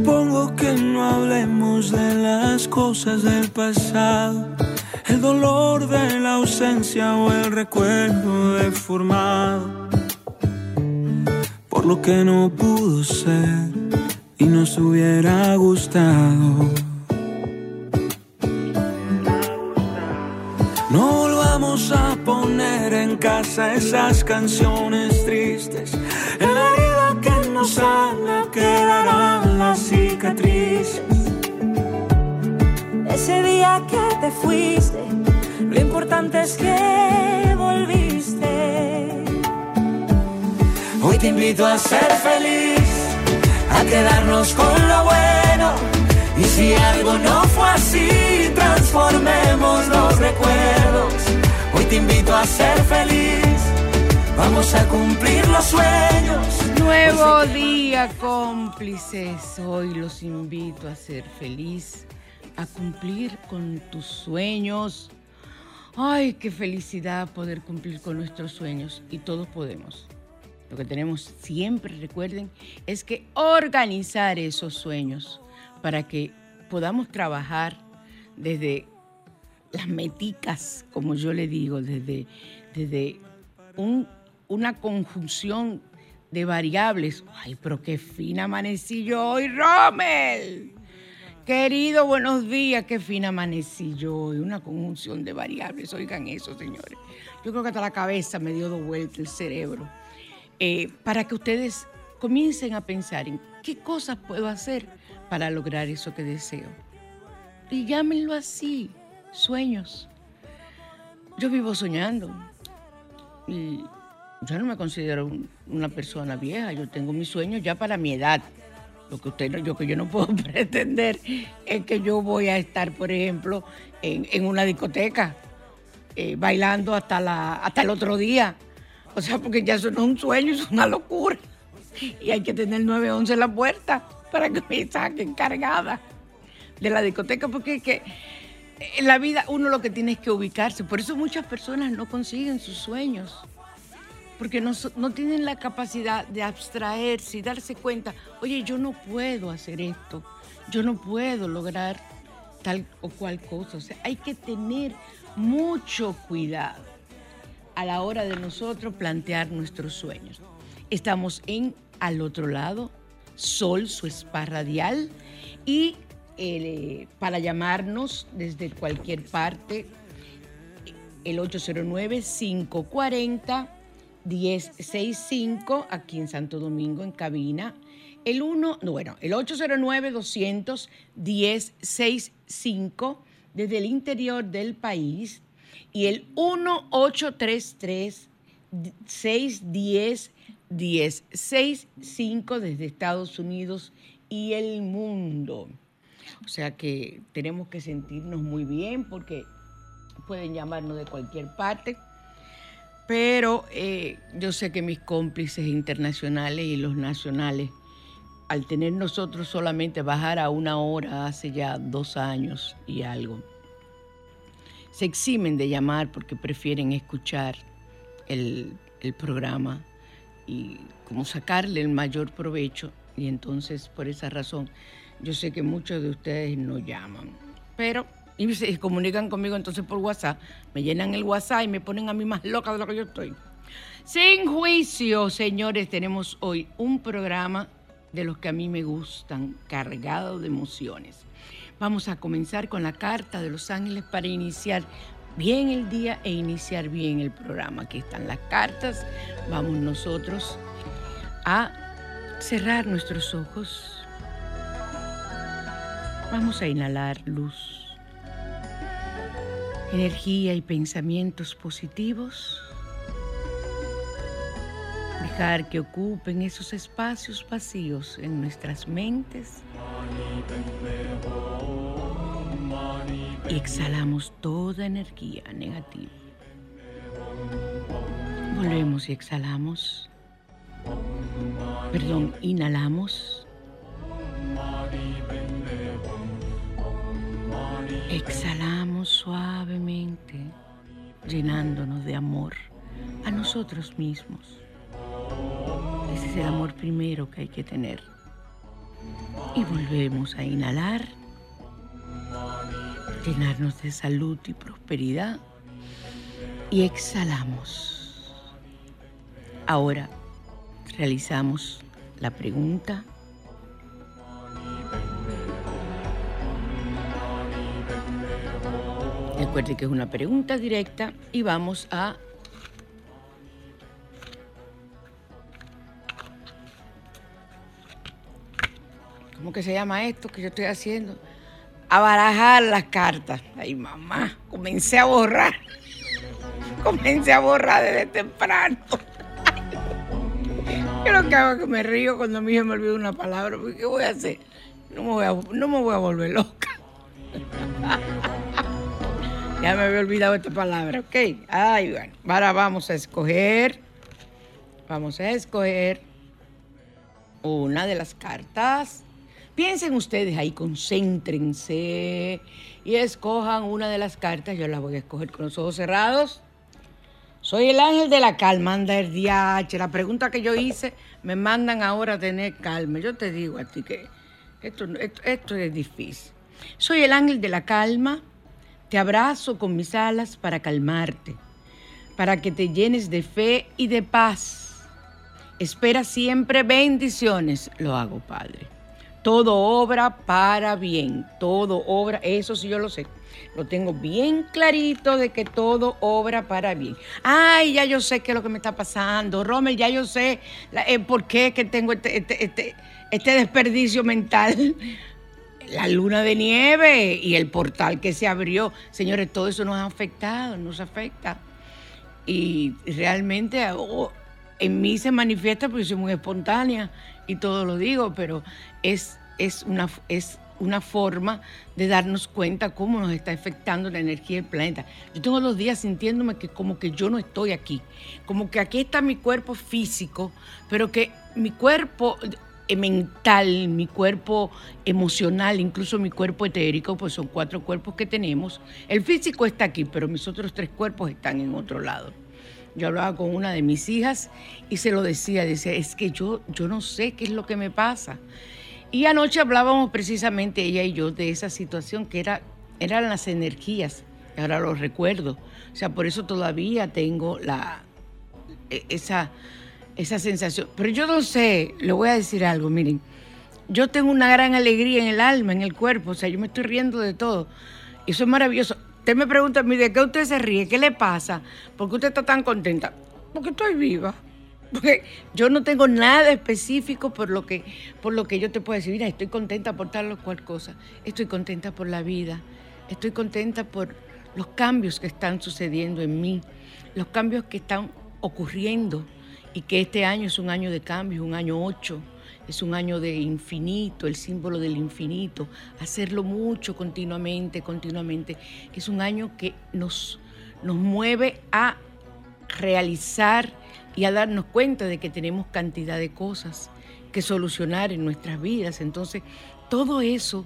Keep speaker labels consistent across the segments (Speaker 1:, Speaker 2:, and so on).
Speaker 1: Propongo que no hablemos de las cosas del pasado, el dolor de la ausencia o el recuerdo deformado por lo que no pudo ser y nos hubiera gustado. No volvamos a poner en casa esas canciones tristes. En la herida que nos sana quedarán las cicatrices ese día que te fuiste, lo importante es que volviste. Hoy te invito a ser feliz, a quedarnos con lo bueno. Y si algo no fue así, transformemos los recuerdos. Hoy te invito a ser feliz, vamos a cumplir los sueños.
Speaker 2: Nuevo día, cómplices. Hoy los invito a ser feliz a cumplir con tus sueños. Ay, qué felicidad poder cumplir con nuestros sueños y todos podemos. Lo que tenemos siempre, recuerden, es que organizar esos sueños para que podamos trabajar desde las meticas, como yo le digo, desde, desde una conjunción de variables. Ay, pero qué fina amanecí hoy, Rommel. Querido, buenos días. Qué fina amanecí yo hoy. Una conjunción de variables. Oigan eso, señores. Yo creo que hasta la cabeza me dio dos vueltas el cerebro. Eh, para que ustedes comiencen a pensar en qué cosas puedo hacer para lograr eso que deseo. Y llámenlo así, sueños. Yo vivo soñando. Y yo no me considero una persona vieja. Yo tengo mis sueños ya para mi edad. Lo que usted, yo que yo no puedo pretender es que yo voy a estar, por ejemplo, en, una discoteca eh, bailando hasta la, hasta el otro día. O sea, porque ya eso no es un sueño, es una locura. Y hay que tener 911 en la puerta para que me saquen cargada de la discoteca, porque es que en la vida uno lo que tiene es que ubicarse. Por eso muchas personas no consiguen sus sueños porque no, tienen la capacidad de abstraerse y darse cuenta, oye, yo no puedo hacer esto, yo no puedo lograr tal o cual cosa. O sea, hay que tener mucho cuidado a la hora de nosotros plantear nuestros sueños. Estamos en al otro lado, Sol, su spa radial, y eh, para llamarnos desde cualquier parte, el 809 540 1065 aquí en Santo Domingo, en cabina. El 1, bueno, el 809-200-1065 desde el interior del país y el 1833 610 1065 desde Estados Unidos y el mundo. O sea que tenemos que sentirnos muy bien porque pueden llamarnos de cualquier parte. Pero eh, yo sé que mis cómplices internacionales y los nacionales, al tener nosotros solamente bajar a una hora hace ya dos años y algo, se eximen de llamar porque prefieren escuchar el, programa y como sacarle el mayor provecho. Y entonces, por esa razón, yo sé que muchos de ustedes no llaman, pero y se comunican conmigo entonces por WhatsApp, me llenan el WhatsApp y me ponen a mí más loca de lo que yo estoy. Sin juicio, señores, tenemos hoy un programa de los que a mí me gustan, cargado de emociones. Vamos a comenzar con la carta de los ángeles para iniciar bien el día e iniciar bien el programa. Aquí están las cartas. Vamos nosotros a cerrar nuestros ojos. Vamos a inhalar luz energía y pensamientos positivos. Dejar que ocupen esos espacios vacíos en nuestras mentes. Y exhalamos toda energía negativa. Volvemos y exhalamos. Perdón, inhalamos. Exhalamos suavemente, llenándonos de amor a nosotros mismos. Ese es el amor primero que hay que tener. Y volvemos a inhalar, llenarnos de salud y prosperidad. Y exhalamos. Ahora realizamos la pregunta Recuerde que es una pregunta directa y vamos a ¿Cómo que se llama esto que yo estoy haciendo? A barajar las cartas. Ay, mamá, comencé a borrar. Comencé a borrar desde temprano. Yo lo que hago es que me río cuando a mí me olvida una palabra. ¿Qué voy a hacer? No me voy a, no me voy a volver loca. Ya me había olvidado esta palabra, ok. Ay, bueno. Ahora vamos a escoger. Vamos a escoger una de las cartas. Piensen ustedes ahí, concéntrense y escojan una de las cartas. Yo la voy a escoger con los ojos cerrados. Soy el ángel de la calma, anda el DH. La pregunta que yo hice, me mandan ahora a tener calma. Yo te digo a ti que esto, esto es difícil. Soy el ángel de la calma te abrazo con mis alas para calmarte, para que te llenes de fe y de paz. Espera siempre bendiciones, lo hago, Padre. Todo obra para bien, todo obra, eso sí yo lo sé. Lo tengo bien clarito de que todo obra para bien. Ay, ya yo sé qué es lo que me está pasando. Rommel, ya yo sé eh, por qué que tengo este, este, este, este desperdicio mental la luna de nieve y el portal que se abrió. Señores, todo eso nos ha afectado, nos afecta. Y realmente oh, en mí se manifiesta porque soy muy espontánea y todo lo digo, pero es, es, una, es una forma de darnos cuenta cómo nos está afectando la energía del planeta. Yo tengo los días sintiéndome que como que yo no estoy aquí, como que aquí está mi cuerpo físico, pero que mi cuerpo, mental, mi cuerpo emocional, incluso mi cuerpo etérico, pues son cuatro cuerpos que tenemos. El físico está aquí, pero mis otros tres cuerpos están en otro lado. Yo hablaba con una de mis hijas y se lo decía, decía, es que yo, yo no sé qué es lo que me pasa. Y anoche hablábamos precisamente ella y yo de esa situación que era, eran las energías, y ahora lo recuerdo. O sea, por eso todavía tengo la, e, esa esa sensación. Pero yo no sé, le voy a decir algo, miren, yo tengo una gran alegría en el alma, en el cuerpo, o sea, yo me estoy riendo de todo. Eso es maravilloso. Usted me pregunta mí, ¿de qué usted se ríe? ¿Qué le pasa? ¿Por qué usted está tan contenta? Porque estoy viva. Porque yo no tengo nada específico por lo que, por lo que yo te puedo decir, mira, estoy contenta por tal o cual cosa. Estoy contenta por la vida. Estoy contenta por los cambios que están sucediendo en mí, los cambios que están ocurriendo y que este año es un año de cambio, un año 8, es un año de infinito, el símbolo del infinito, hacerlo mucho continuamente, continuamente. Es un año que nos, nos mueve a realizar y a darnos cuenta de que tenemos cantidad de cosas que solucionar en nuestras vidas. Entonces, todo eso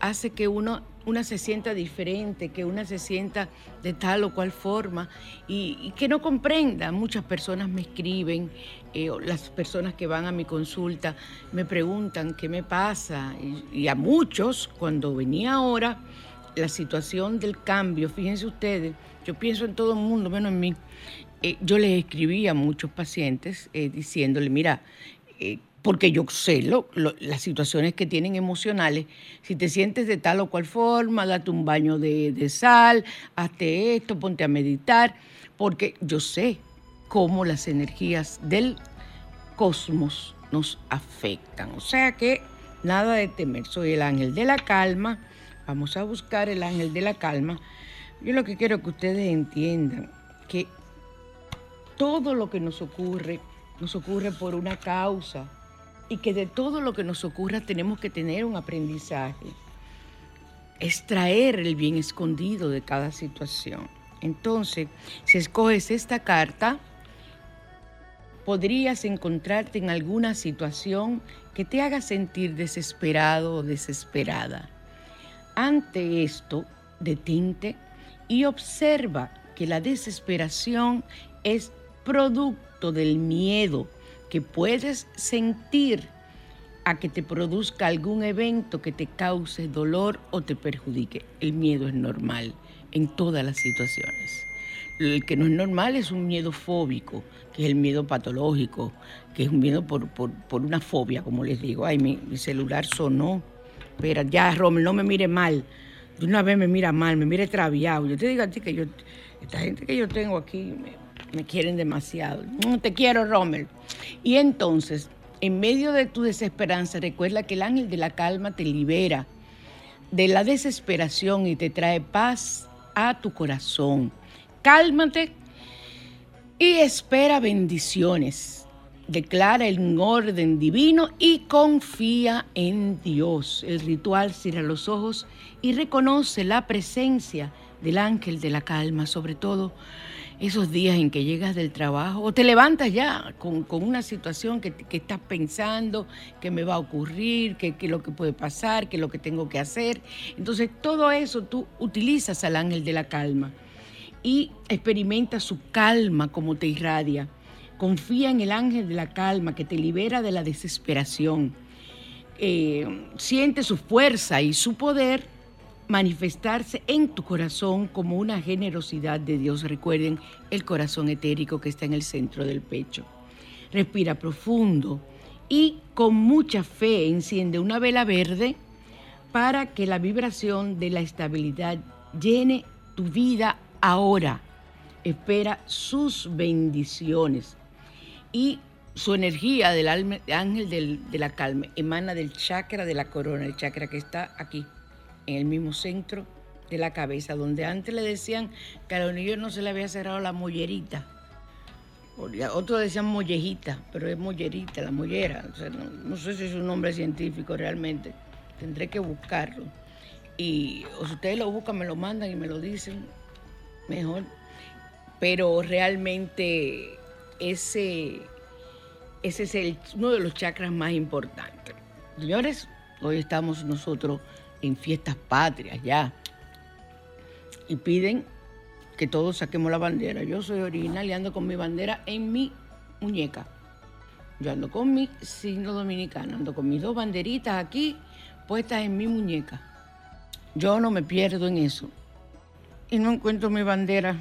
Speaker 2: hace que uno una se sienta diferente, que una se sienta de tal o cual forma y, que no comprenda. Muchas personas me escriben, eh, las personas que van a mi consulta me preguntan qué me pasa y, a muchos, cuando venía ahora la situación del cambio, fíjense ustedes, yo pienso en todo el mundo, menos en mí, eh, yo les escribí a muchos pacientes eh, diciéndole, mira, porque yo sé las situaciones que tienen emocionales. Si te sientes de tal o cual forma, date un baño de, sal, hazte esto, ponte a meditar, porque yo sé cómo las energías del cosmos nos afectan. O sea que nada de temer, soy el ángel de la calma. Vamos a buscar el ángel de la calma. Yo lo que quiero que ustedes entiendan que todo lo que nos ocurre nos ocurre por una causa y que de todo lo que nos ocurra tenemos que tener un aprendizaje, extraer el bien escondido de cada situación. Entonces, si escoges esta carta, podrías encontrarte en alguna situación que te haga sentir desesperado o desesperada. Ante esto, detente y observa que la desesperación es producto del miedo que puedes sentir a que te produzca algún evento que te cause dolor o te perjudique. El miedo es normal en todas las situaciones. El que no es normal es un miedo fóbico, que es el miedo patológico, que es un miedo por, una fobia, como les digo. Ay, mi, celular sonó. Espera, ya, Rommel, no me mire mal. De una vez me mira mal, me mire traviado. Yo te digo a ti que yo, esta gente que yo tengo aquí, me quieren demasiado. No te quiero, Rommel. Y entonces, en medio de tu desesperanza, recuerda que el ángel de la calma te libera de la desesperación y te trae paz a tu corazón. Cálmate y espera bendiciones. Declara el orden divino y confía en Dios. El ritual cierra los ojos y reconoce la presencia del ángel de la calma, sobre todo esos días en que llegas del trabajo o te levantas ya con, una situación que, estás pensando, que me va a ocurrir, que, que, lo que puede pasar, que lo que tengo que hacer. Entonces todo eso tú utilizas al ángel de la calma y experimenta su calma como te irradia. Confía en el ángel de la calma que te libera de la desesperación. Eh, siente su fuerza y su poder manifestarse en tu corazón como una generosidad de Dios. Recuerden el corazón etérico que está en el centro del pecho. Respira profundo y con mucha fe enciende una vela verde para que la vibración de la estabilidad llene tu vida ahora. Espera sus bendiciones y su energía del ángel de la calma emana del chakra de la corona, el chakra que está aquí en el mismo centro de la cabeza, donde antes le decían que a los niños no se le había cerrado la mollerita. Otros decían mollejita, pero es mollerita, la mollera. no, sé si es un nombre científico realmente. Tendré que buscarlo. Y si ustedes lo buscan, me lo mandan y me lo dicen, mejor. Pero realmente ese, ese es uno de los chakras más importantes. Señores, hoy estamos nosotros en fiestas patrias ya. Y piden que todos saquemos la bandera. Yo soy original y ando con mi bandera en mi muñeca. Yo ando con mi signo dominicano, ando con mis dos banderitas aquí puestas en mi muñeca. Yo no me pierdo en eso. Y no encuentro mi bandera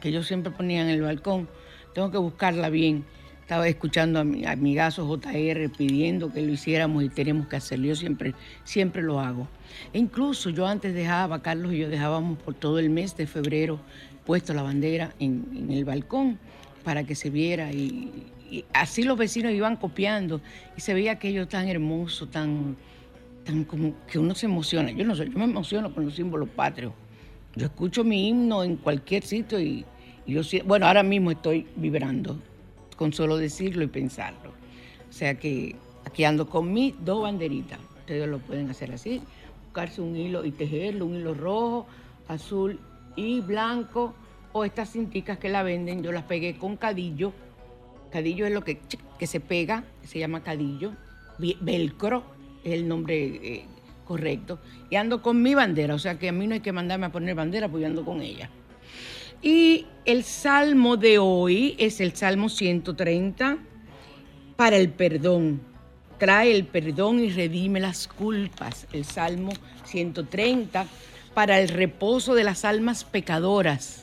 Speaker 2: que yo siempre ponía en el balcón. Tengo que buscarla bien estaba escuchando a mi amigazo JR pidiendo que lo hiciéramos y tenemos que hacerlo. Yo siempre, siempre lo hago. E incluso yo antes dejaba, Carlos y yo dejábamos por todo el mes de febrero puesto la bandera en, el balcón para que se viera y, así los vecinos iban copiando y se veía aquello tan hermoso, tan, tan como que uno se emociona. Yo no sé, yo me emociono con los símbolos patrios. Yo escucho mi himno en cualquier sitio y, y yo bueno, ahora mismo estoy vibrando con solo decirlo y pensarlo. O sea que aquí ando con mis dos banderitas. Ustedes lo pueden hacer así, buscarse un hilo y tejerlo, un hilo rojo, azul y blanco, o estas cinticas que la venden, yo las pegué con cadillo. Cadillo es lo que, que se pega, se llama cadillo. Velcro es el nombre eh, correcto. Y ando con mi bandera, o sea que a mí no hay que mandarme a poner bandera, pues yo ando con ella. Y el salmo de hoy es el Salmo 130 para el perdón. Trae el perdón y redime las culpas. El Salmo 130 para el reposo de las almas pecadoras.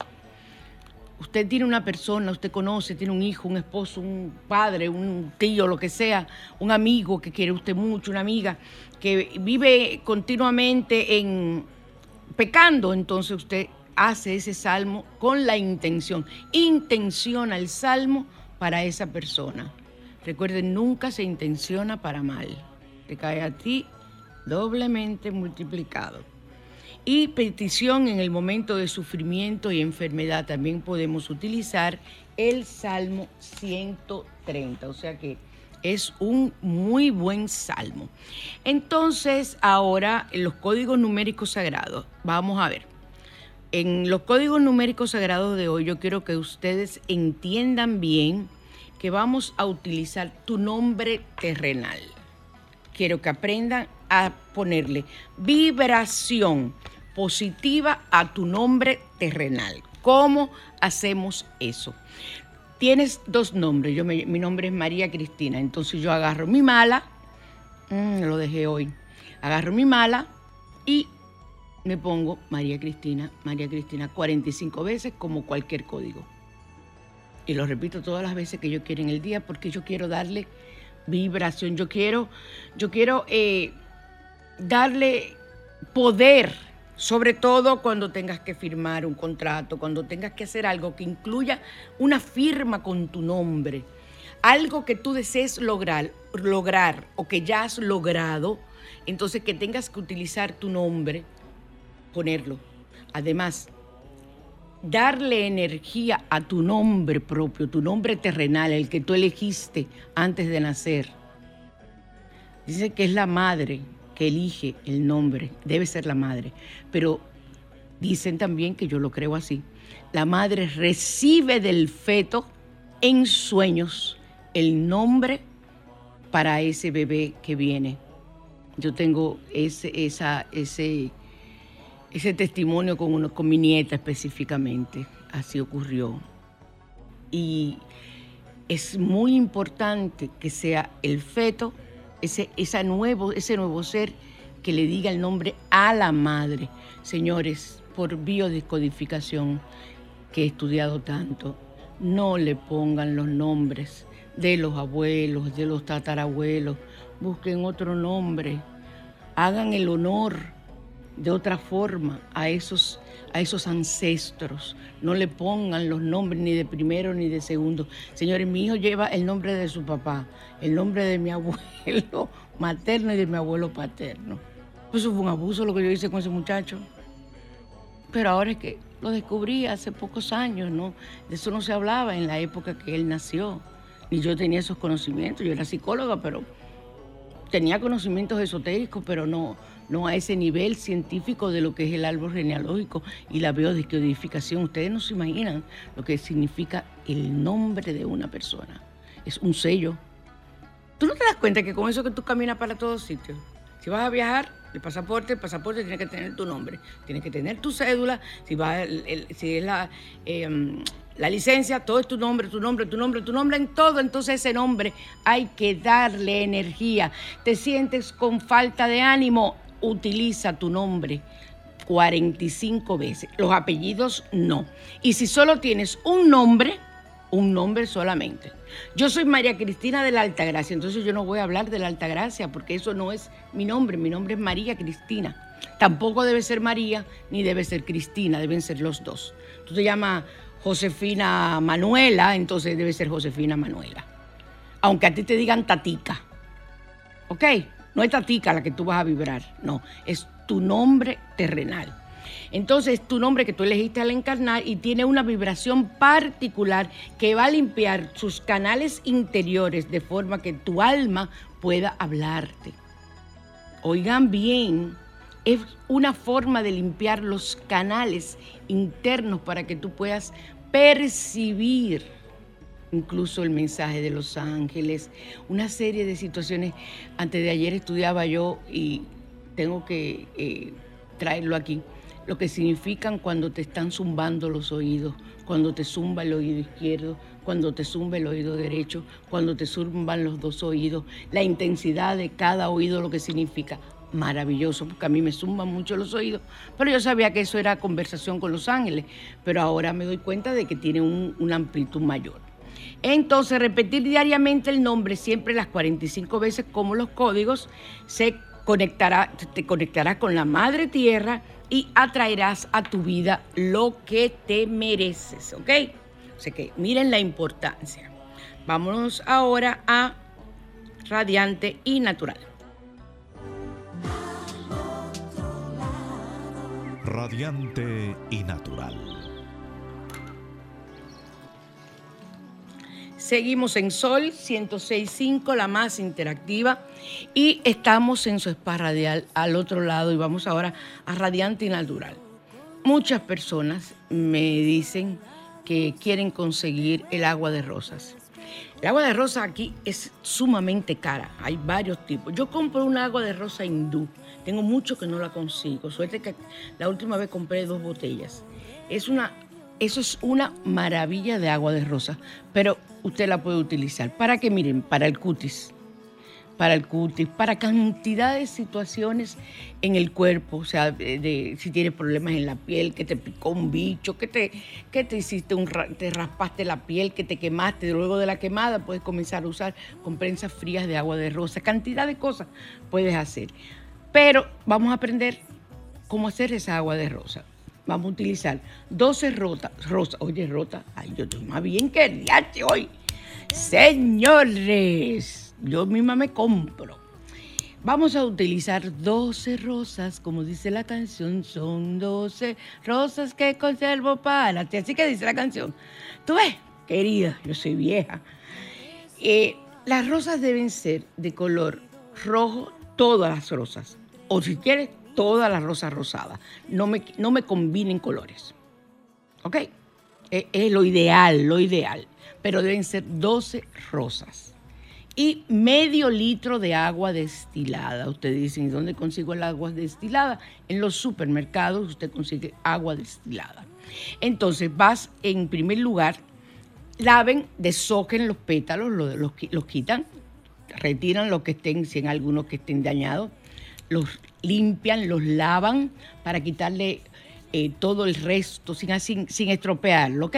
Speaker 2: Usted tiene una persona, usted conoce, tiene un hijo, un esposo, un padre, un tío, lo que sea, un amigo que quiere usted mucho, una amiga que vive continuamente en pecando, entonces usted hace ese salmo con la intención. Intenciona el salmo para esa persona. Recuerden, nunca se intenciona para mal. Te cae a ti doblemente multiplicado. Y petición en el momento de sufrimiento y enfermedad. También podemos utilizar el Salmo 130. O sea que es un muy buen salmo. Entonces, ahora los códigos numéricos sagrados. Vamos a ver. En los códigos numéricos sagrados de hoy yo quiero que ustedes entiendan bien que vamos a utilizar tu nombre terrenal. Quiero que aprendan a ponerle vibración positiva a tu nombre terrenal. ¿Cómo hacemos eso? Tienes dos nombres. Yo mi nombre es María Cristina. Entonces yo agarro mi mala, mm, lo dejé hoy. Agarro mi mala y me pongo María Cristina, María Cristina 45 veces como cualquier código. Y lo repito todas las veces que yo quiero en el día porque yo quiero darle vibración, yo quiero, yo quiero eh, darle poder, sobre todo cuando tengas que firmar un contrato, cuando tengas que hacer algo que incluya una firma con tu nombre, algo que tú desees lograr, lograr o que ya has logrado, entonces que tengas que utilizar tu nombre ponerlo. Además, darle energía a tu nombre propio, tu nombre terrenal, el que tú elegiste antes de nacer. Dice que es la madre que elige el nombre, debe ser la madre, pero dicen también que yo lo creo así. La madre recibe del feto en sueños el nombre para ese bebé que viene. Yo tengo ese, esa, ese, ese testimonio con, uno, con mi nieta específicamente. Así ocurrió. Y es muy importante que sea el feto, ese, nuevo, ese nuevo ser, que le diga el nombre a la madre. Señores, por biodescodificación, que he estudiado tanto, no le pongan los nombres de los abuelos, de los tatarabuelos, busquen otro nombre, hagan el honor de otra forma a esos, a esos ancestros. No le pongan los nombres ni de primero ni de segundo. Señores, mi hijo lleva el nombre de su papá, el nombre de mi abuelo materno y de mi abuelo paterno. Eso fue un abuso lo que yo hice con ese muchacho. Pero ahora es que lo descubrí hace pocos años, ¿no? De eso no se hablaba en la época que él nació. Ni yo tenía esos conocimientos. Yo era psicóloga, pero tenía conocimientos esotéricos, pero no, no a ese nivel científico de lo que es el árbol genealógico y la biodescodificación. Ustedes no se imaginan lo que significa el nombre de una persona. Es un sello. ¿Tú no te das cuenta que con eso que tú caminas para todos sitios? Si vas a viajar, el pasaporte, el pasaporte tiene que tener tu nombre, tiene que tener tu cédula, si, va si es la, em, la licencia, todo es tu nombre, tu nombre, tu nombre, tu nombre en todo, entonces ese nombre hay que darle energía. Te sientes con falta de ánimo, utiliza tu nombre 45 veces. Los apellidos no. Y si solo tienes un nombre, un nombre solamente. Yo soy María Cristina de la Altagracia, entonces yo no voy a hablar de la Altagracia porque eso no es mi nombre, mi nombre es María Cristina. Tampoco debe ser María ni debe ser Cristina, deben ser los dos. Tú te llamas Josefina Manuela, entonces debe ser Josefina Manuela. Aunque a ti te digan Tatica. ¿Ok? No es tatica la que tú vas a vibrar, no, es tu nombre terrenal. Entonces, tu nombre que tú elegiste al encarnar y tiene una vibración particular que va a limpiar sus canales interiores de forma que tu alma pueda hablarte. Oigan bien, es una forma de limpiar los canales internos para que tú puedas percibir incluso el mensaje de los ángeles, una serie de situaciones. Antes de ayer estudiaba yo y tengo que eh, traerlo aquí lo que significan cuando te están zumbando los oídos, cuando te zumba el oído izquierdo, cuando te zumba el oído derecho, cuando te zumban los dos oídos, la intensidad de cada oído, lo que significa. Maravilloso, porque a mí me zumban mucho los oídos, pero yo sabía que eso era conversación con los ángeles, pero ahora me doy cuenta de que tiene un, una amplitud mayor. Entonces, repetir diariamente el nombre siempre las 45 veces como los códigos, se conectará, te conectará con la madre tierra y atraerás a tu vida lo que te mereces, ¿ok? O sea que miren la importancia. Vámonos ahora a radiante y natural.
Speaker 3: Radiante y natural.
Speaker 2: Seguimos en Sol 106.5, la más interactiva, y estamos en su spa radial al otro lado y vamos ahora a Radiante y Natural. Muchas personas me dicen que quieren conseguir el agua de rosas. El agua de rosa aquí es sumamente cara, hay varios tipos. Yo compro un agua de rosa hindú, tengo mucho que no la consigo, suerte que la última vez compré dos botellas. Es una eso es una maravilla de agua de rosa, pero usted la puede utilizar. ¿Para qué? Miren, para el cutis. Para el cutis, para cantidad de situaciones en el cuerpo, o sea, si tienes problemas en la piel, que te picó un bicho, que te, que te hiciste un, te raspaste la piel, que te quemaste, luego de la quemada puedes comenzar a usar comprensas frías de agua de rosa, cantidad de cosas puedes hacer. Pero vamos a aprender cómo hacer esa agua de rosa vamos a utilizar 12 rotas, rosas, oye, rota, ay, yo estoy más bien que hoy. Señores, yo misma me compro. Vamos a utilizar 12 rosas, como dice la canción, son 12 rosas que conservo para ti. Así que dice la canción. Tú ves, querida, yo soy vieja. Eh, las rosas deben ser de color rojo, todas las rosas. O si quieres, todas las rosas rosadas. No me, no me combinen colores. ¿Ok? Es, es lo ideal, lo ideal. Pero deben ser 12 rosas. Y medio litro de agua destilada. Ustedes dicen, ¿dónde consigo el agua destilada? En los supermercados usted consigue agua destilada. Entonces vas en primer lugar, laven, deshojen los pétalos, los, los, los quitan, retiran lo que estén, si en algunos que estén dañados, los limpian, los lavan para quitarle eh, todo el resto, sin, sin, sin, estropearlo, ¿ok?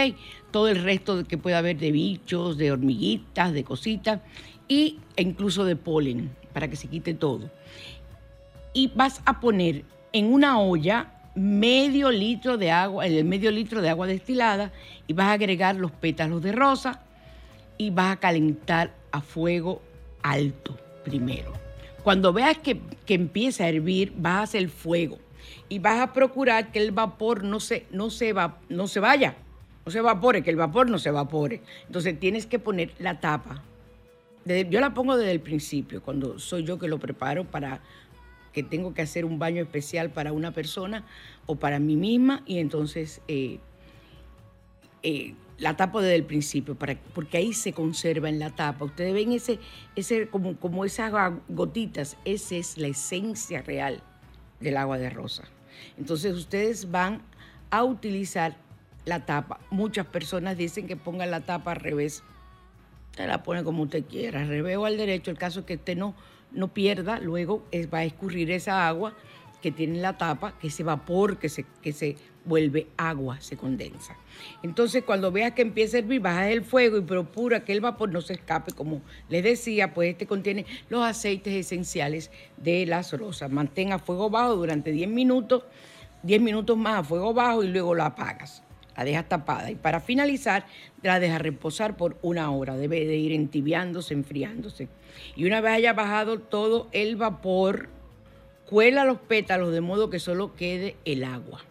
Speaker 2: Todo el resto que pueda haber de bichos, de hormiguitas, de cositas, y, e incluso de polen, para que se quite todo. Y vas a poner en una olla medio litro de agua, el medio litro de agua destilada, y vas a agregar los pétalos de rosa y vas a calentar a fuego alto primero cuando veas que, empieza a hervir, vas a hacer fuego y vas a procurar que el vapor no se, no se, va, no se vaya, no se evapore, que el vapor no se evapore. Entonces tienes que poner la tapa. yo la pongo desde el principio, cuando soy yo que lo preparo para que tengo que hacer un baño especial para una persona o para mí misma y entonces eh, eh, la tapo desde el principio, para, porque ahí se conserva en la tapa. Ustedes ven ese, ese como, como esas gotitas, esa es la esencia real del agua de rosa. Entonces ustedes van a utilizar la tapa. Muchas personas dicen que pongan la tapa al revés. Usted la pone como usted quiera, al revés o al derecho. El caso es que usted no, no pierda, luego va a escurrir esa agua que tiene la tapa, que ese vapor que se, que se vuelve agua, se condensa. Entonces, cuando veas que empieza a hervir, bajas el fuego y procura que el vapor no se escape. Como les decía, pues este contiene los aceites esenciales de las rosas. Mantén a fuego bajo durante 10 minutos, 10 minutos más a fuego bajo y luego la apagas. La dejas tapada y para finalizar la dejas reposar por una hora. Debe de ir entibiándose, enfriándose. Y una vez haya bajado todo el vapor, cuela los pétalos de modo que solo quede el agua.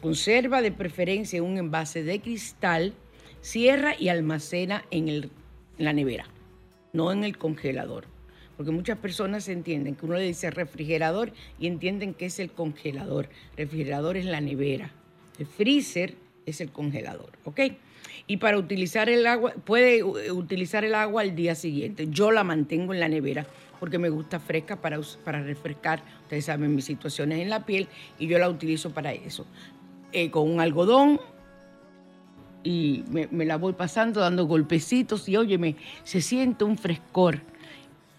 Speaker 2: Conserva de preferencia en un envase de cristal, cierra y almacena en, el, en la nevera, no en el congelador. Porque muchas personas entienden que uno le dice refrigerador y entienden que es el congelador. Refrigerador es la nevera. El freezer es el congelador, ¿ok? Y para utilizar el agua, puede utilizar el agua al día siguiente. Yo la mantengo en la nevera porque me gusta fresca para, para refrescar, ustedes saben, mis situaciones en la piel y yo la utilizo para eso. Eh, con un algodón y me, la voy pasando dando golpecitos y óyeme, se siente un frescor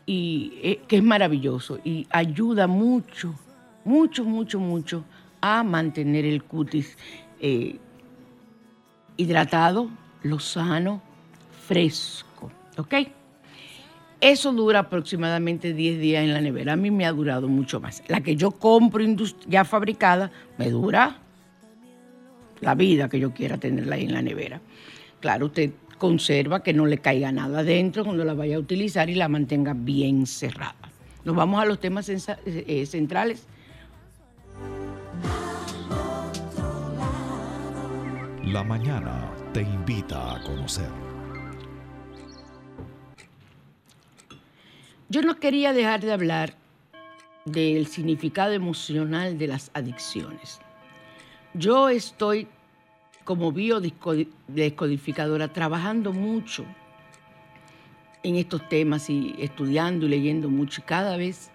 Speaker 2: y eh, que es maravilloso y ayuda mucho, mucho, mucho, mucho a mantener el cutis eh, hidratado, lozano, fresco, ¿ok? Eso dura aproximadamente 10 días en la nevera. A mí me ha durado mucho más. La que yo compro ya fabricada me dura la vida que yo quiera tenerla ahí en la nevera. Claro, usted conserva que no le caiga nada adentro cuando la vaya a utilizar y la mantenga bien cerrada. Nos vamos a los temas eh, centrales.
Speaker 3: La mañana te invita a conocer.
Speaker 2: Yo no quería dejar de hablar del significado emocional de las adicciones. Yo estoy como biodescodificadora trabajando mucho en estos temas y estudiando y leyendo mucho. Y cada vez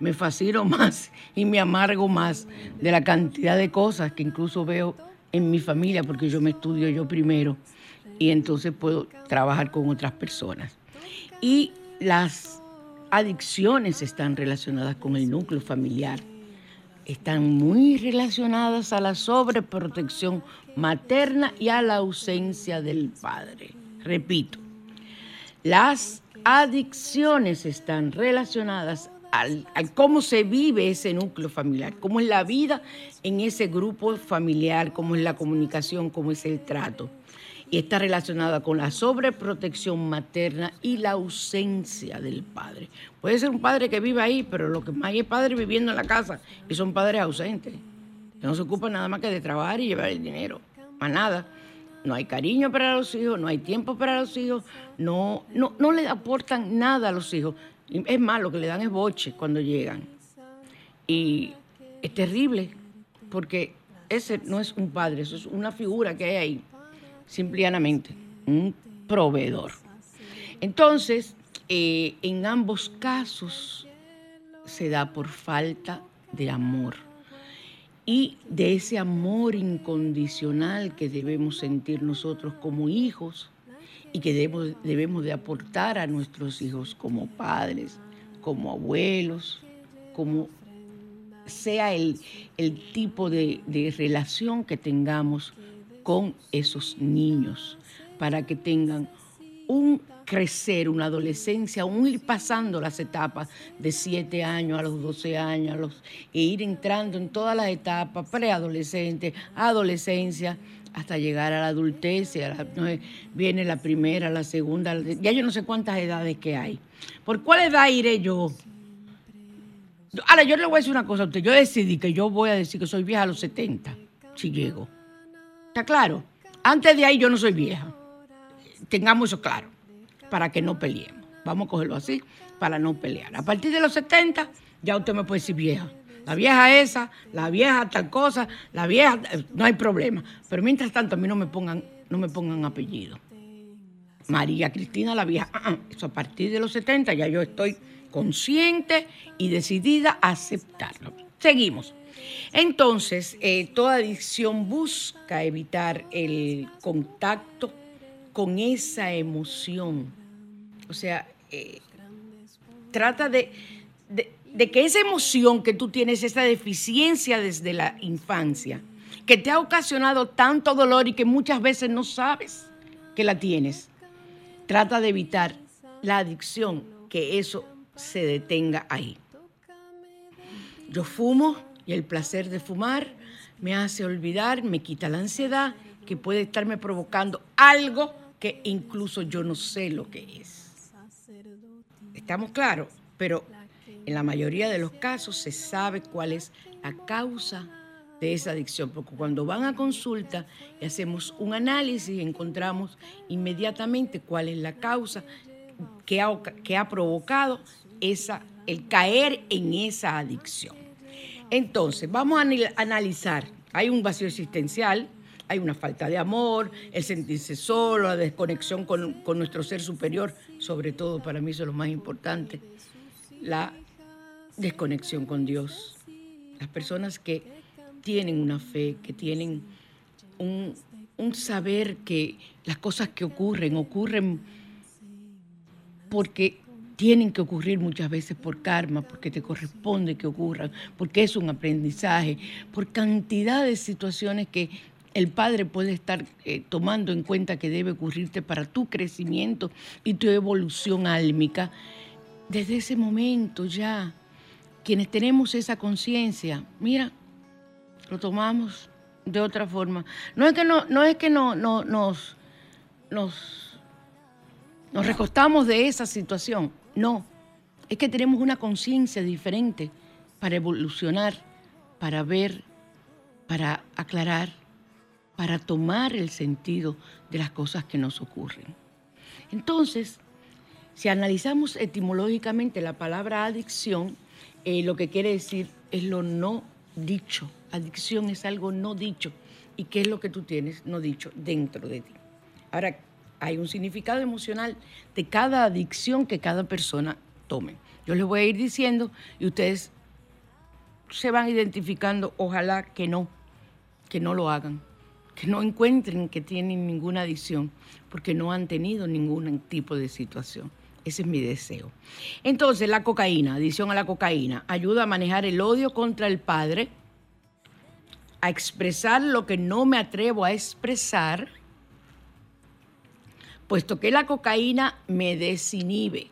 Speaker 2: me fascino más y me amargo más de la cantidad de cosas que incluso veo en mi familia, porque yo me estudio yo primero y entonces puedo trabajar con otras personas. Y las adicciones están relacionadas con el núcleo familiar, están muy relacionadas a la sobreprotección materna y a la ausencia del padre. Repito, las adicciones están relacionadas al, cómo se vive ese núcleo familiar, cómo es la vida en ese grupo familiar, cómo es la comunicación, cómo es el trato y está relacionada con la sobreprotección materna y la ausencia del padre. Puede ser un padre que vive ahí, pero lo que más hay es padre viviendo en la casa y son padres ausentes, que no se ocupan nada más que de trabajar y llevar el dinero, más nada. No hay cariño para los hijos, no hay tiempo para los hijos, no, no, no le aportan nada a los hijos. Es más, lo que le dan es boche cuando llegan. Y es terrible, porque ese no es un padre, eso es una figura que hay ahí simplemente un proveedor. Entonces, eh, en ambos casos se da por falta de amor y de ese amor incondicional que debemos sentir nosotros como hijos y que debemos, debemos de aportar a nuestros hijos como padres, como abuelos, como sea el, tipo de, de relación que tengamos con esos niños para que tengan un crecer, una adolescencia, un ir pasando las etapas de 7 años a los 12 años los, e ir entrando en todas las etapas, preadolescente, adolescencia, hasta llegar a la adultez, viene la primera, la segunda, ya yo no sé cuántas edades que hay. ¿Por cuál edad iré yo? Ahora, yo le voy a decir una cosa a usted, yo decidí que yo voy a decir que soy vieja a los 70, si llego. ¿Está claro? Antes de ahí yo no soy vieja. Tengamos eso claro, para que no peleemos. Vamos a cogerlo así, para no pelear. A partir de los 70, ya usted me puede decir vieja. La vieja esa, la vieja tal cosa, la vieja, no hay problema. Pero mientras tanto, a mí no me pongan, no me pongan apellido. María Cristina la vieja. Ah, ah, eso a partir de los 70 ya yo estoy consciente y decidida a aceptarlo. Seguimos. Entonces, eh, toda adicción busca evitar el contacto con esa emoción. O sea, eh, trata de, de, que esa emoción que tú tienes, esa deficiencia desde la infancia, que te ha ocasionado tanto dolor y que muchas veces no sabes que la tienes, trata de evitar la adicción, que eso se detenga ahí. Yo fumo, y el placer de fumar me hace olvidar, me quita la ansiedad que puede estarme provocando algo que incluso yo no sé lo que es. ¿Estamos claros? Pero en la mayoría de los casos se sabe cuál es la causa de esa adicción, porque cuando van a consulta y hacemos un análisis, encontramos inmediatamente cuál es la causa que ha, provocado esa, el caer en esa adicción. Entonces, vamos a analizar, hay un vacío existencial, hay una falta de amor, el sentirse solo, la desconexión con, con nuestro ser superior, sobre todo para mí eso es lo más importante, la desconexión con Dios. Las personas que tienen una fe, que tienen un, saber que las cosas que ocurren, ocurren porque tienen que ocurrir muchas veces por karma, porque te corresponde que ocurran, porque es un aprendizaje, por cantidad de situaciones que el Padre puede estar eh, tomando en cuenta que debe ocurrirte para tu crecimiento y tu evolución álmica. Desde ese momento ya, quienes tenemos esa conciencia, mira, lo tomamos de otra forma. No es que no, no es que no, no nos, nos, nos recostamos de esa situación, no. Es que tenemos una conciencia diferente para evolucionar, para ver, para aclarar, para tomar el sentido de las cosas que nos ocurren. Entonces, si analizamos etimológicamente la palabra adicción, eh, lo que quiere decir es lo no dicho. Adicción es algo no dicho. ¿Y qué es lo que tú tienes no dicho dentro de ti? Ahora, hay un significado emocional de cada adicción que cada persona tome. Yo les voy a ir diciendo y ustedes se van identificando, ojalá que no, que no lo hagan, que no encuentren que tienen ninguna adicción, porque no han tenido ningún tipo de situación. Ese es mi deseo. Entonces, la cocaína, adición a la cocaína, ayuda a manejar el odio contra el padre, a expresar lo que no me atrevo a expresar, puesto que la cocaína me desinhibe.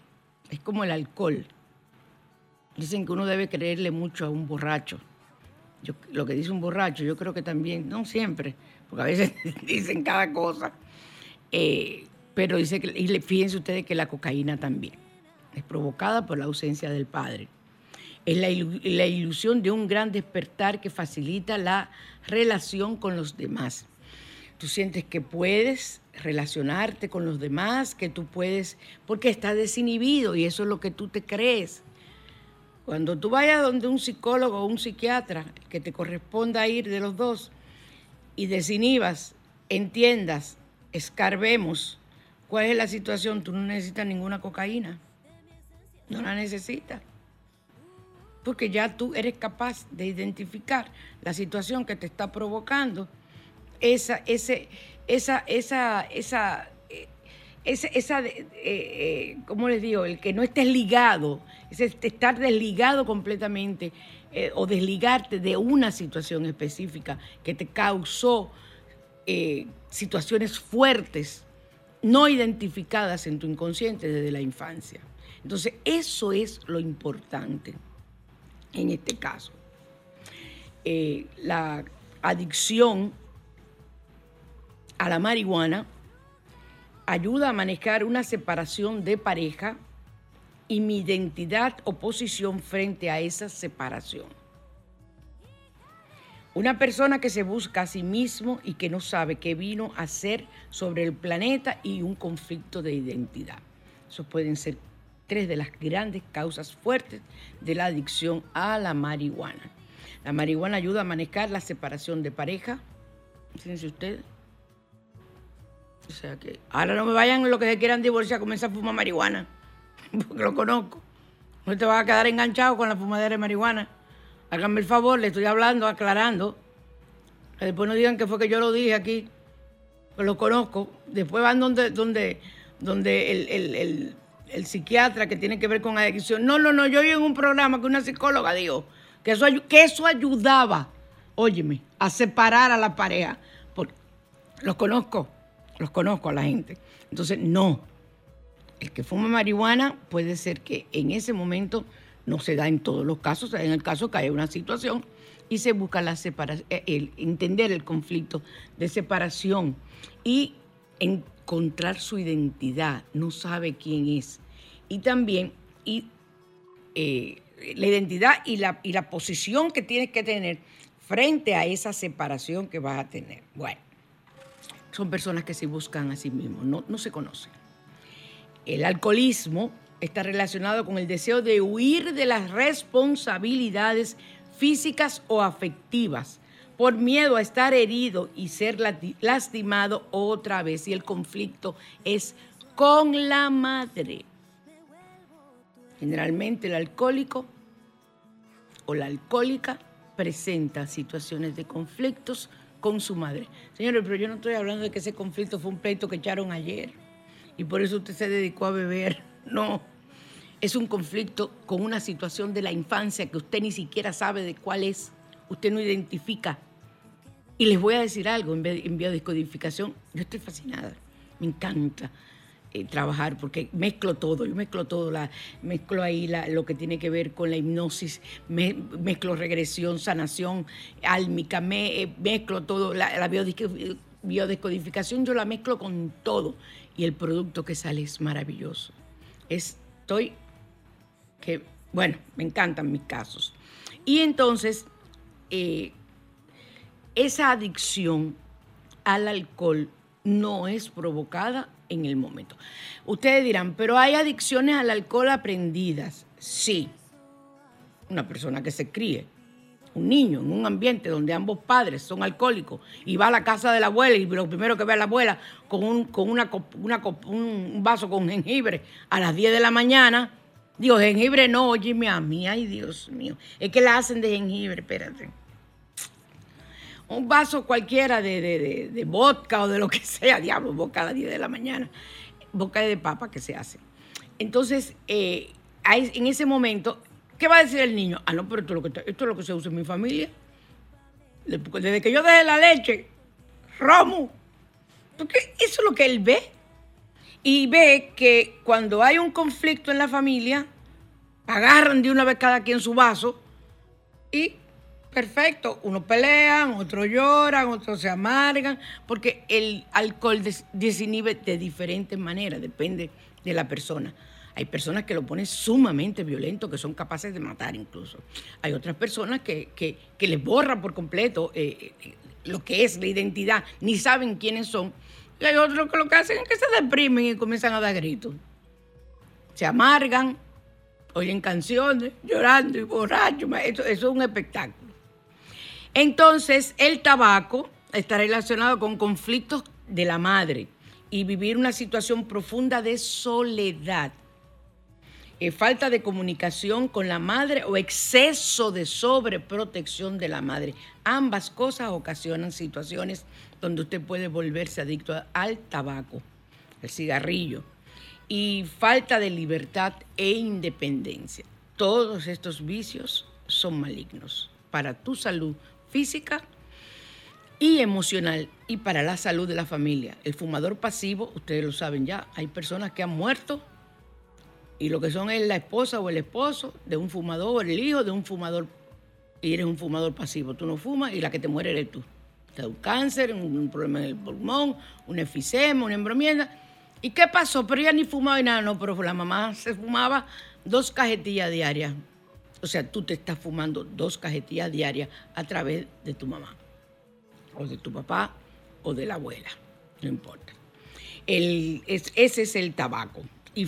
Speaker 2: Es como el alcohol. Dicen que uno debe creerle mucho a un borracho. Yo, lo que dice un borracho, yo creo que también, no siempre, porque a veces dicen cada cosa. Eh, pero dice que, y fíjense ustedes que la cocaína también es provocada por la ausencia del padre. Es la, la ilusión de un gran despertar que facilita la relación con los demás. Tú sientes que puedes relacionarte con los demás, que tú puedes, porque estás desinhibido y eso es lo que tú te crees. Cuando tú vayas donde un psicólogo o un psiquiatra, que te corresponda ir de los dos, y desinhibas, entiendas, escarbemos, ¿Cuál es la situación? Tú no necesitas ninguna cocaína. No la necesitas. Porque ya tú eres capaz de identificar la situación que te está provocando esa, ese, esa, esa, esa, eh, esa, esa eh, eh, ¿cómo les digo? El que no estés ligado, es estar desligado completamente o desligarte de una situación específica que te causó situaciones fuertes no identificadas en tu inconsciente desde la infancia. Entonces, eso es lo importante en este caso. Eh, la adicción a la marihuana ayuda a manejar una separación de pareja y mi identidad o posición frente a esa separación. Una persona que se busca a sí mismo y que no sabe qué vino a hacer sobre el planeta y un conflicto de identidad. Esos pueden ser tres de las grandes causas fuertes de la adicción a la marihuana. La marihuana ayuda a manejar la separación de pareja. Fíjense ustedes. O sea que ahora no me vayan los que se quieran divorciar, comienza a fumar marihuana, porque lo conozco. No te vas a quedar enganchado con la fumadera de marihuana. Háganme el favor, le estoy hablando, aclarando. Que después no digan que fue que yo lo dije aquí, que lo conozco. Después van donde, donde, donde el, psiquiatra que tiene que ver con adicción. No, no, no, yo oí en un programa que una psicóloga dijo que eso, que eso ayudaba, óyeme, a separar a la pareja. Porque los conozco, los conozco a la gente. Entonces, no. El que fuma marihuana puede ser que en ese momento no se da en todos los casos, en el caso que hay una situación y se busca la separación, eh, el entender el conflicto de separación y encontrar su identidad, no sabe quién es. Y también y, eh, la identidad y la, y la posición que tienes que tener frente a esa separación que vas a tener. Bueno, son personas que se buscan a sí mismos, no, no se conocen. El alcoholismo está relacionado con el deseo de huir de las responsabilidades físicas o afectivas por miedo a estar herido y ser lastimado otra vez. Y el conflicto es con la madre. Generalmente el alcohólico o la alcohólica presenta situaciones de conflictos con su madre. Señores, pero yo no estoy hablando de que ese conflicto fue un pleito que echaron ayer y por eso usted se dedicó a beber. No, es un conflicto con una situación de la infancia que usted ni siquiera sabe de cuál es, usted no identifica. Y les voy a decir algo en, en biodescodificación, yo estoy fascinada, me encanta eh, trabajar porque mezclo todo, yo mezclo todo, la, mezclo ahí lo que tiene que ver con la hipnosis, mezclo regresión, sanación álmica, eh, mezclo todo, la, la biodescodificación yo la mezclo con todo y el producto que sale es maravilloso. Estoy que, bueno, me encantan mis casos. Y entonces, eh, esa adicción al alcohol no es provocada en el momento. Ustedes dirán, pero hay adicciones al alcohol aprendidas. Sí, una persona que se críe, un niño en un ambiente donde ambos padres son alcohólicos y va a la casa de la abuela y lo primero que ve a la abuela con un, con una, un vaso con jengibre a las 10 de la mañana. Digo, jengibre no, óyeme a mí, ay Dios mío. Es que la hacen de jengibre, espérate un vaso cualquiera de, de, vodka o de lo que sea, diablo, vodka a las 10 de la mañana, vodka de papa que se hace. Entonces, eh, en ese momento, ¿qué va a decir el niño? Ah, no, pero esto es, lo que, esto es lo que se usa en mi familia. Desde que yo dejé la leche, romo. Porque eso es lo que él ve. Y ve que cuando hay un conflicto en la familia, agarran de una vez cada quien su vaso y perfecto, unos pelean, otros lloran, otros se amargan, porque el alcohol desinhibe de diferentes maneras, depende de la persona. Hay personas que lo ponen sumamente violento, que son capaces de matar incluso. Hay otras personas que, que, les borran por completo eh, eh, lo que es la identidad, ni saben quiénes son. Y hay otros que lo que hacen es que se deprimen y comienzan a dar gritos. Se amargan, oyen canciones, llorando y borrachos. eso es un espectáculo. Entonces, el tabaco está relacionado con conflictos de la madre y vivir una situación profunda de soledad. Eh, falta de comunicación con la madre o exceso de sobreprotección de la madre. Ambas cosas ocasionan situaciones donde usted puede volverse adicto al tabaco, al cigarrillo, y falta de libertad e independencia. Todos estos vicios son malignos para tu salud, física y emocional y para la salud de la familia. El fumador pasivo, ustedes lo saben ya, hay personas que han muerto y lo que son es la esposa o el esposo de un fumador, el hijo de un fumador, y eres un fumador pasivo. Tú no fumas y la que te muere eres tú. Te da un cáncer, un problema en el pulmón, un efisema, una embromienda. ¿Y qué pasó? Pero ella ni fumaba y nada, no, pero la mamá se fumaba dos cajetillas diarias o sea, tú te estás fumando dos cajetillas diarias a través de tu mamá, o de tu papá, o de la abuela, no importa. ese es el tabaco. Y,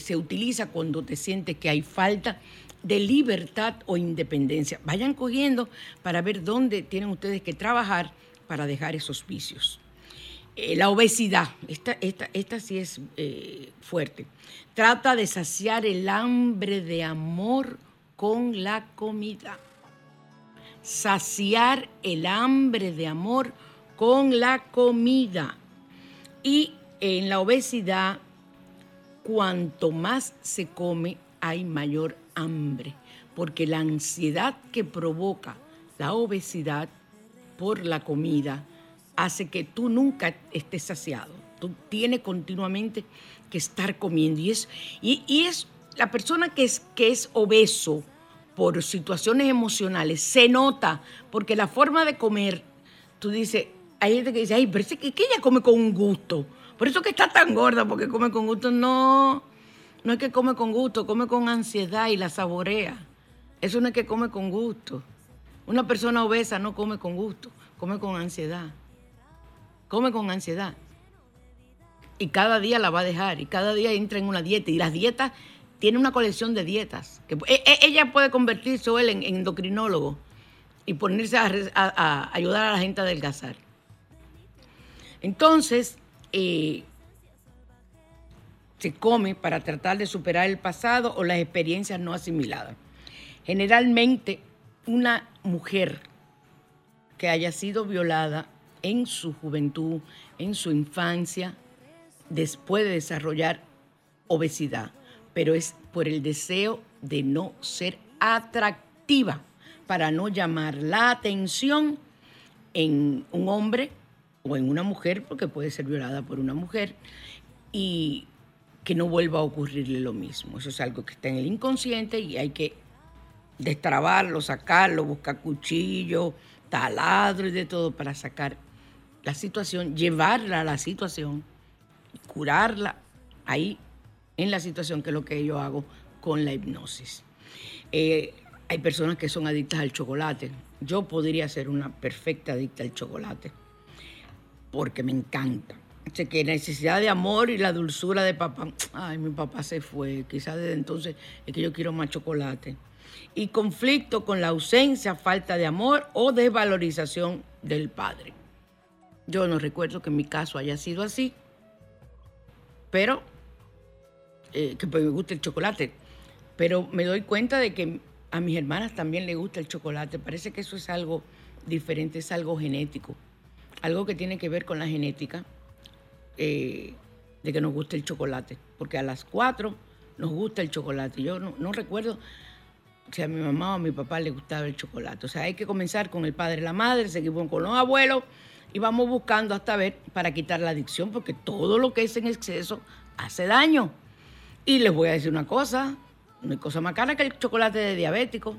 Speaker 2: se utiliza cuando te sientes que hay falta de libertad o independencia. Vayan cogiendo para ver dónde tienen ustedes que trabajar para dejar esos vicios. Eh, la obesidad, esta, esta, esta sí es eh, fuerte. Trata de saciar el hambre de amor con la comida. Saciar el hambre de amor con la comida. Y en la obesidad, cuanto más se come, hay mayor hambre, porque la ansiedad que provoca la obesidad por la comida hace que tú nunca estés saciado. Tú tienes continuamente que estar comiendo. Y es, y, es la persona que es, que es obeso por situaciones emocionales, se nota, porque la forma de comer, tú dices, hay gente que dice, ay, pero es que, que ella come con gusto. Por eso que está tan gorda, porque come con gusto. No, no es que come con gusto, come con ansiedad y la saborea. Eso no es que come con gusto. Una persona obesa no come con gusto, come con ansiedad. Come con ansiedad. Y cada día la va a dejar y cada día entra en una dieta. Y las dietas, tiene una colección de dietas. Que, e, e, ella puede convertirse él en, endocrinólogo y ponerse a, ayudar a la gente a adelgazar. Entonces, eh, se come para tratar de superar el pasado o las experiencias no asimiladas. Generalmente, una mujer que haya sido violada en su juventud, en su infancia, después de desarrollar obesidad, pero es por el deseo de no ser atractiva, para no llamar la atención en un hombre o en una mujer, porque puede ser violada por una mujer, y que no vuelva a ocurrirle lo mismo. Eso es algo que está en el inconsciente y hay que destrabarlo, sacarlo, buscar cuchillo, taladro y de todo para sacar la situación, llevarla a la situación, curarla ahí en la situación, que es lo que yo hago con la hipnosis. Eh, hay personas que son adictas al chocolate. Yo podría ser una perfecta adicta al chocolate porque me encanta. Sé que necesidad de amor y la dulzura de papá. Ay, mi papá se fue. Quizás desde entonces es que yo quiero más chocolate y conflicto con la ausencia, falta de amor o desvalorización del padre. Yo no recuerdo que mi caso haya sido así, pero eh, que pues me gusta el chocolate. Pero me doy cuenta de que a mis hermanas también les gusta el chocolate. Parece que eso es algo diferente, es algo genético, algo que tiene que ver con la genética eh, de que nos gusta el chocolate, porque a las cuatro nos gusta el chocolate. Yo no recuerdo si a mi mamá o a mi papá le gustaba el chocolate. O sea, hay que comenzar con el padre la madre, seguimos con los abuelos y vamos buscando hasta ver para quitar la adicción, porque todo lo que es en exceso hace daño. Y les voy a decir una cosa, no hay cosa más cara que el chocolate de diabético.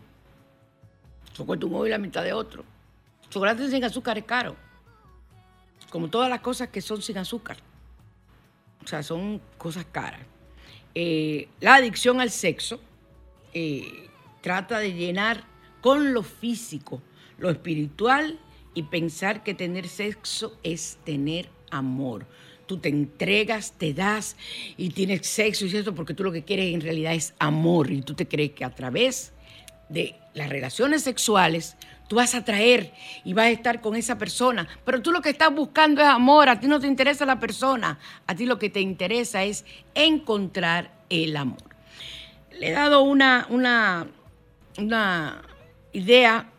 Speaker 2: Eso cuesta un ojo y la mitad de otro. Chocolate sin azúcar es caro. Como todas las cosas que son sin azúcar. O sea, son cosas caras. Eh, la adicción al sexo eh, trata de llenar con lo físico, lo espiritual y pensar que tener sexo es tener amor. Tú te entregas, te das y tienes sexo y eso porque tú lo que quieres en realidad es amor y tú te crees que a través de las relaciones sexuales tú vas a atraer y vas a estar con esa persona, pero tú lo que estás buscando es amor, a ti no te interesa la persona, a ti lo que te interesa es encontrar el amor. Le he dado una, una una idea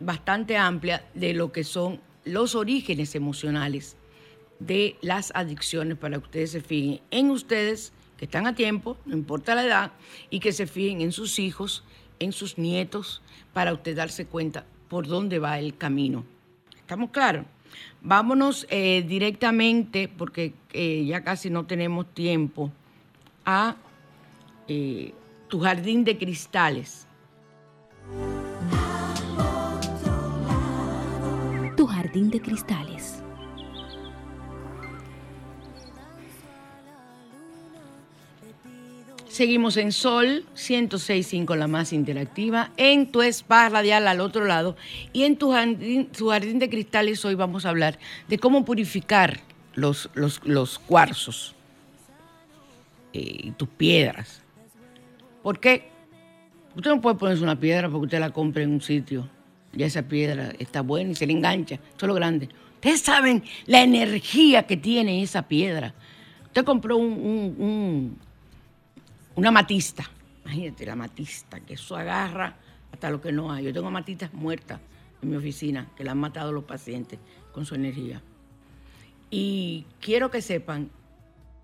Speaker 2: bastante amplia de lo que son los orígenes emocionales de las adicciones para que ustedes se fijen en ustedes, que están a tiempo, no importa la edad, y que se fijen en sus hijos, en sus nietos, para usted darse cuenta por dónde va el camino. ¿Estamos claros? Vámonos eh, directamente, porque eh, ya casi no tenemos tiempo, a eh, tu jardín de cristales.
Speaker 4: De cristales.
Speaker 2: Seguimos en Sol 106.5, la más interactiva, en tu spa radial al otro lado. Y en tu jardín, jardín de cristales hoy vamos a hablar de cómo purificar los, los, cuarzos eh, y tus piedras. ¿Por qué? Usted no puede ponerse una piedra porque usted la compre en un sitio. Ya esa piedra está buena y se le engancha. Eso es lo grande. Ustedes saben la energía que tiene esa piedra. Usted compró un, una matista. Imagínate la matista, que eso agarra hasta lo que no hay. Yo tengo matistas muertas en mi oficina, que la han matado los pacientes con su energía. Y quiero que sepan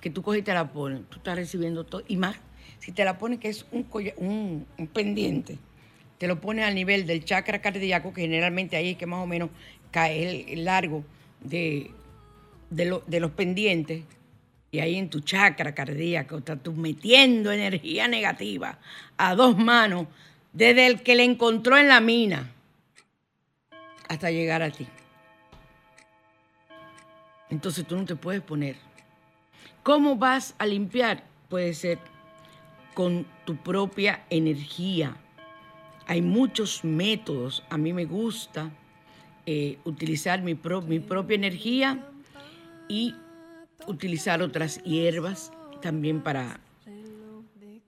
Speaker 2: que tú cogiste la pones, tú estás recibiendo todo y más si te la pones que es un, pendiente, te lo pones al nivel del chakra cardíaco, que generalmente ahí es que más o menos cae el, largo de, de, los pendientes, y ahí en tu chakra cardíaco estás tú metiendo energía negativa a dos manos desde el que le encontró en la mina hasta llegar a ti. Entonces tú no te puedes poner. ¿Cómo vas a limpiar? Puede ser con tu propia energía. Hay muchos métodos. A mí me gusta eh, utilizar mi, propia energía y utilizar otras hierbas también para,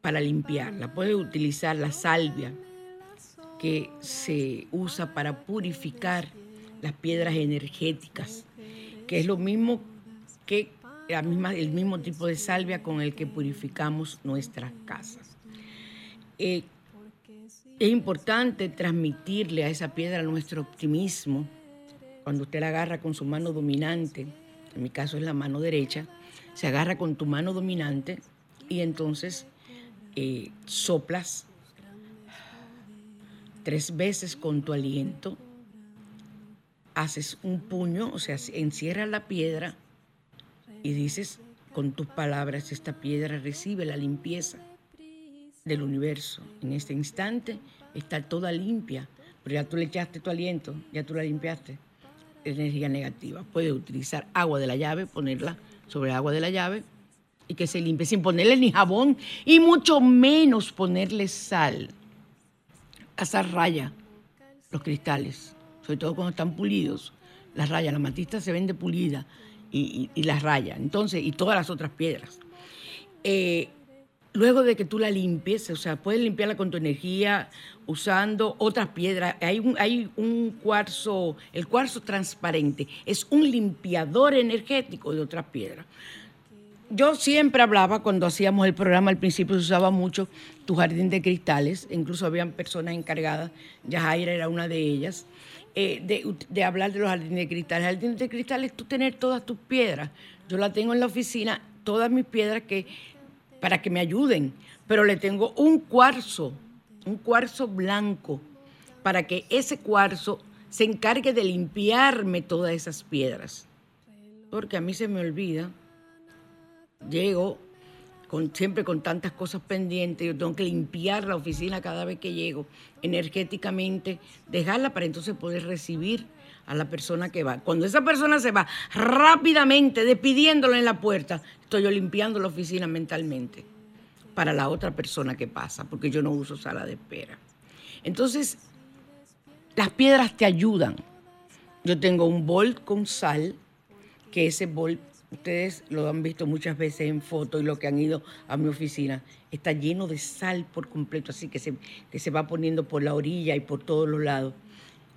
Speaker 2: para limpiarla. Puedes utilizar la salvia que se usa para purificar las piedras energéticas, que es lo mismo que la misma, el mismo tipo de salvia con el que purificamos nuestras casas. Eh, es importante transmitirle a esa piedra nuestro optimismo. Cuando usted la agarra con su mano dominante, en mi caso es la mano derecha, se agarra con tu mano dominante y entonces eh, soplas tres veces con tu aliento, haces un puño, o sea, encierras la piedra y dices con tus palabras, esta piedra recibe la limpieza del universo. En este instante está toda limpia, pero ya tú le echaste tu aliento, ya tú la limpiaste. Energía negativa. Puedes utilizar agua de la llave, ponerla sobre agua de la llave y que se limpie sin ponerle ni jabón y mucho menos ponerle sal. Hasta raya los cristales, sobre todo cuando están pulidos. Las rayas, la matista se vende pulida y, las raya. Entonces, y todas las otras piedras. Eh, luego de que tú la limpies, o sea, puedes limpiarla con tu energía usando otras piedras. Hay un, hay un cuarzo, el cuarzo transparente, es un limpiador energético de otras piedras. Yo siempre hablaba cuando hacíamos el programa, al principio se usaba mucho tu jardín de cristales, incluso habían personas encargadas, Yajaira era una de ellas, eh, de, hablar de los jardines de cristales. El jardín de cristales es tú tener todas tus piedras. Yo la tengo en la oficina, todas mis piedras que para que me ayuden, pero le tengo un cuarzo, un cuarzo blanco, para que ese cuarzo se encargue de limpiarme todas esas piedras. Porque a mí se me olvida, llego con, siempre con tantas cosas pendientes, yo tengo que limpiar la oficina cada vez que llego, energéticamente, dejarla para entonces poder recibir a la persona que va. Cuando esa persona se va rápidamente, despidiéndolo en la puerta, estoy yo limpiando la oficina mentalmente para la otra persona que pasa, porque yo no uso sala de espera. Entonces, las piedras te ayudan. Yo tengo un bol con sal, que ese bol, ustedes lo han visto muchas veces en fotos y lo que han ido a mi oficina, está lleno de sal por completo, así que se, que se va poniendo por la orilla y por todos los lados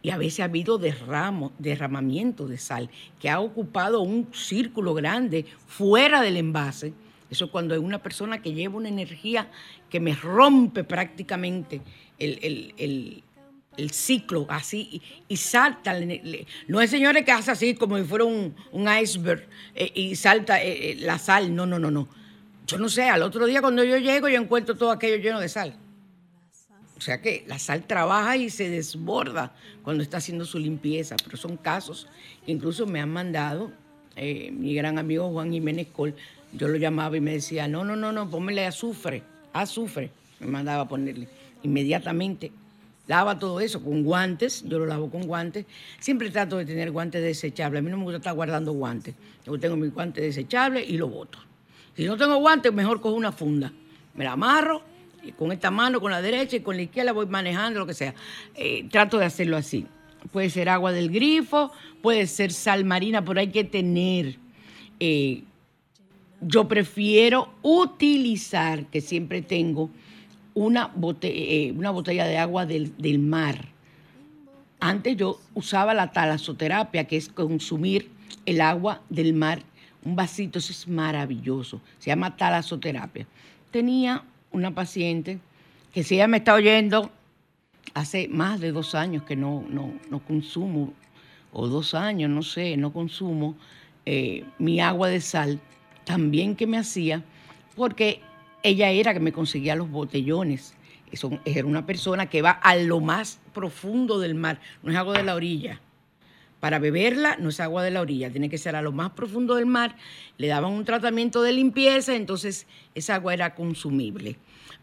Speaker 2: y a veces ha habido derramo, derramamiento de sal que ha ocupado un círculo grande fuera del envase. Eso cuando hay una persona que lleva una energía que me rompe prácticamente el, ciclo así y, salta. No es señores que hace así como si fuera un, iceberg eh, y salta eh, eh, la sal. No, no, no, no. Yo no sé, al otro día cuando yo llego yo encuentro todo aquello lleno de sal. O sea que la sal trabaja y se desborda cuando está haciendo su limpieza, pero son casos que incluso me han mandado eh, mi gran amigo Juan Jiménez Col, yo lo llamaba y me decía, no, no, no, no, póngale azufre, azufre, me mandaba a ponerle inmediatamente. Lava todo eso con guantes, yo lo lavo con guantes. Siempre trato de tener guantes desechables. A mí no me gusta estar guardando guantes. Yo tengo mis guantes desechables y lo boto. Si no tengo guantes, mejor cojo una funda. Me la amarro con esta mano, con la derecha y con la izquierda voy manejando, lo que sea. Eh, trato de hacerlo así. Puede ser agua del grifo, puede ser sal marina, pero hay que tener. Eh, yo prefiero utilizar, que siempre tengo, una botella, eh, una botella de agua del, del, mar. Antes yo usaba la talasoterapia, que es consumir el agua del mar. Un vasito, eso es maravilloso. Se llama talasoterapia. Tenía una paciente que si ella me está oyendo, hace más de dos años que no, no, consumo, o dos años, no sé, no consumo eh, mi agua de sal, también que me hacía, porque ella era que me conseguía los botellones. Eso, era una persona que va a lo más profundo del mar, no es agua de la orilla. Para beberla no es agua de la orilla, tiene que ser a lo más profundo del mar. Le daban un tratamiento de limpieza, entonces esa agua era consumible.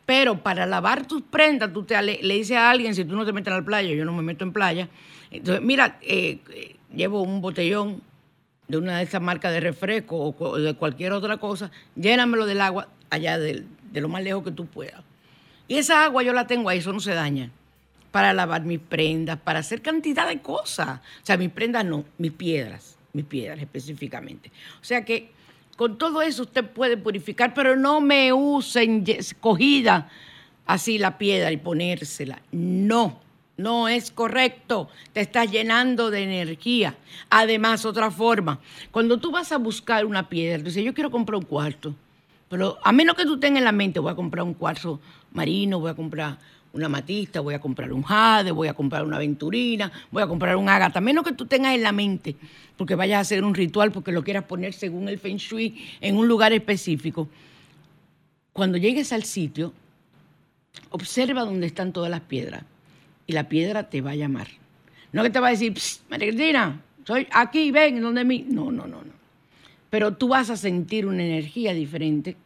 Speaker 2: Pero para lavar tus prendas, tú te, le, dices a alguien, si tú no te metes a la playa, yo no me meto en playa. Entonces, mira, eh, eh, llevo un botellón de una de esas marcas de refresco o de cualquier otra cosa, llénamelo del agua allá de, de lo más lejos que tú puedas. Y esa agua yo la tengo ahí, eso no se daña. Para lavar mis prendas, para hacer cantidad de cosas. O sea, mis prendas no, mis piedras, mis piedras específicamente. O sea que con todo eso usted puede purificar, pero no me usen cogida así la piedra y ponérsela. No, no es correcto. Te estás llenando de energía. Además, otra forma, cuando tú vas a buscar una piedra, tú dices, yo quiero comprar un cuarto, pero a menos que tú tengas en la mente, voy a comprar un cuarzo marino, voy a comprar una matista, voy a comprar un jade, voy a comprar una aventurina, voy a comprar un ágata, menos que tú tengas en la mente, porque vayas a hacer un ritual, porque lo quieras poner según el feng shui en un lugar específico. Cuando llegues al sitio, observa dónde están todas las piedras y la piedra te va a llamar. No que te va a decir, María soy aquí, ven, donde mí. No, no, no, no. Pero tú vas a sentir una energía diferente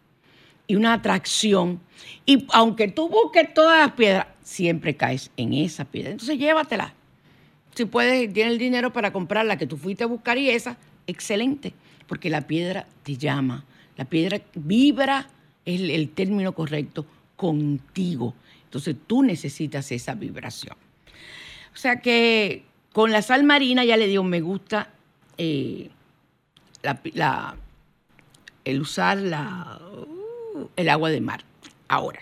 Speaker 2: y una atracción. Y aunque tú busques todas las piedras, siempre caes en esa piedra. Entonces llévatela. Si puedes, tienes el dinero para comprar la que tú fuiste a buscar y esa, excelente. Porque la piedra te llama. La piedra vibra, es el término correcto, contigo. Entonces tú necesitas esa vibración. O sea que con la sal marina ya le digo, me gusta eh, el usar la, el agua de mar. Ahora,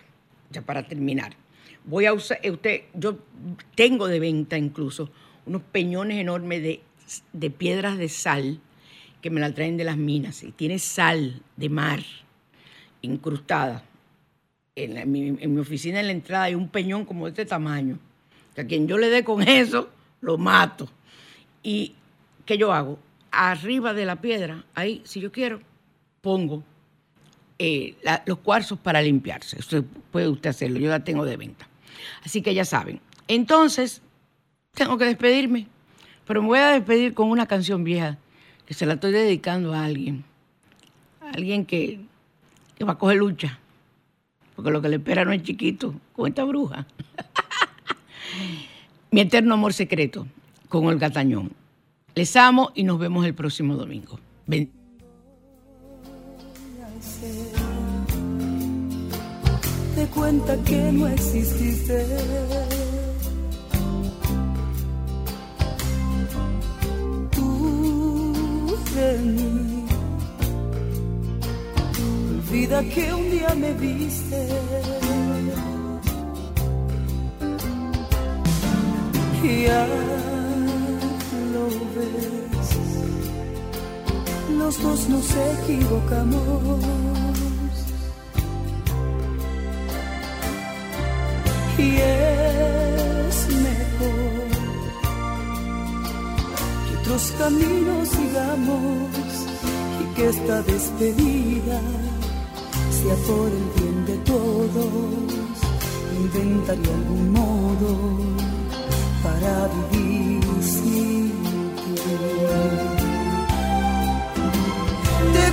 Speaker 2: ya para terminar, voy a usar, eh, usted, yo tengo de venta incluso unos peñones enormes de, de piedras de sal que me la traen de las minas y tiene sal de mar incrustada en, mi, oficina en la entrada hay un peñón como de este tamaño, que a quien yo le dé con eso, lo mato. ¿Y qué yo hago? Arriba de la piedra, ahí, si yo quiero, pongo eh, los cuarzos para limpiarse. Usted, puede usted hacerlo, yo la tengo de venta. Así que ya saben. Entonces, tengo que despedirme, pero me voy a despedir con una canción vieja que se la estoy dedicando a alguien. A alguien que, va a coger lucha porque lo que le espera no es chiquito con esta bruja. Mi eterno amor secreto con Olga Tañón. Les amo y nos vemos el próximo domingo.
Speaker 1: Te cuenta que no exististe. Tú de vida que un día me viste. Y los dos nos equivocamos. Y es mejor que otros caminos sigamos y que esta despedida sea por el bien de todos, inventaría algún modo para vivir sin